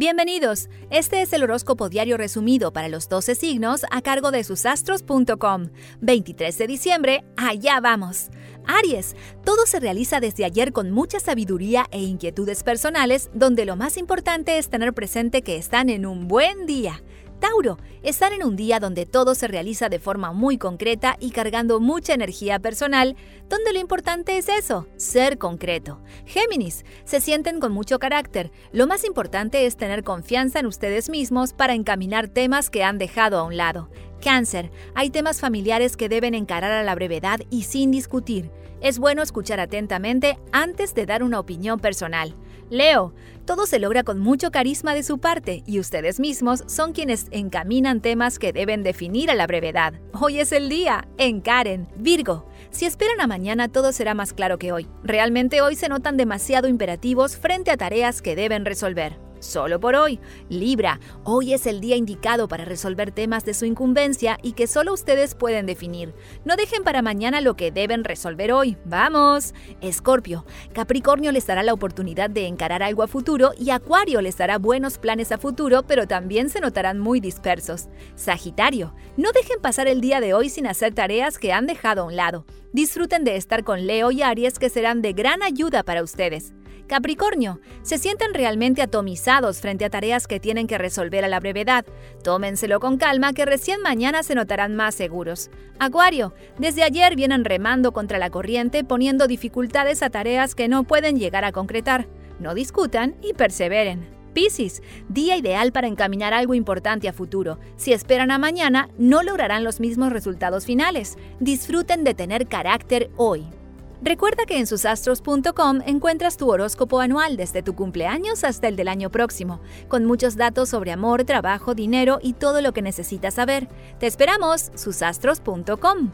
Bienvenidos. Este es el horóscopo diario resumido para los 12 signos a cargo de susastros.com. 23 de diciembre, allá vamos. Aries, todo se realiza desde ayer con mucha sabiduría e inquietudes personales, donde lo más importante es tener presente que están en un buen día. Tauro, estar en un día donde todo se realiza de forma muy concreta y cargando mucha energía personal, donde lo importante es eso, ser concreto. Géminis, se sienten con mucho carácter. Lo más importante es tener confianza en ustedes mismos para encaminar temas que han dejado a un lado. Cáncer, hay temas familiares que deben encarar a la brevedad y sin discutir. Es bueno escuchar atentamente antes de dar una opinión personal. Leo, todo se logra con mucho carisma de su parte y ustedes mismos son quienes encaminan temas que deben definir a la brevedad. Hoy es el día, encaren. Virgo, si esperan a mañana todo será más claro que hoy. Realmente hoy se notan demasiado imperativos frente a tareas que deben resolver solo por hoy. Libra, hoy es el día indicado para resolver temas de su incumbencia y que solo ustedes pueden definir. No dejen para mañana lo que deben resolver hoy. ¡Vamos! Escorpio, Capricornio les dará la oportunidad de encarar algo a futuro y Acuario les dará buenos planes a futuro, pero también se notarán muy dispersos. Sagitario, no dejen pasar el día de hoy sin hacer tareas que han dejado a un lado. Disfruten de estar con Leo y Aries que serán de gran ayuda para ustedes. Capricornio, se sienten realmente atomizados frente a tareas que tienen que resolver a la brevedad. Tómenselo con calma que recién mañana se notarán más seguros. Acuario, desde ayer vienen remando contra la corriente poniendo dificultades a tareas que no pueden llegar a concretar. No discutan y perseveren. Piscis, día ideal para encaminar algo importante a futuro. Si esperan a mañana, no lograrán los mismos resultados finales. Disfruten de tener carácter hoy. Recuerda que en susastros.com encuentras tu horóscopo anual desde tu cumpleaños hasta el del año próximo, con muchos datos sobre amor, trabajo, dinero y todo lo que necesitas saber. Te esperamos, susastros.com.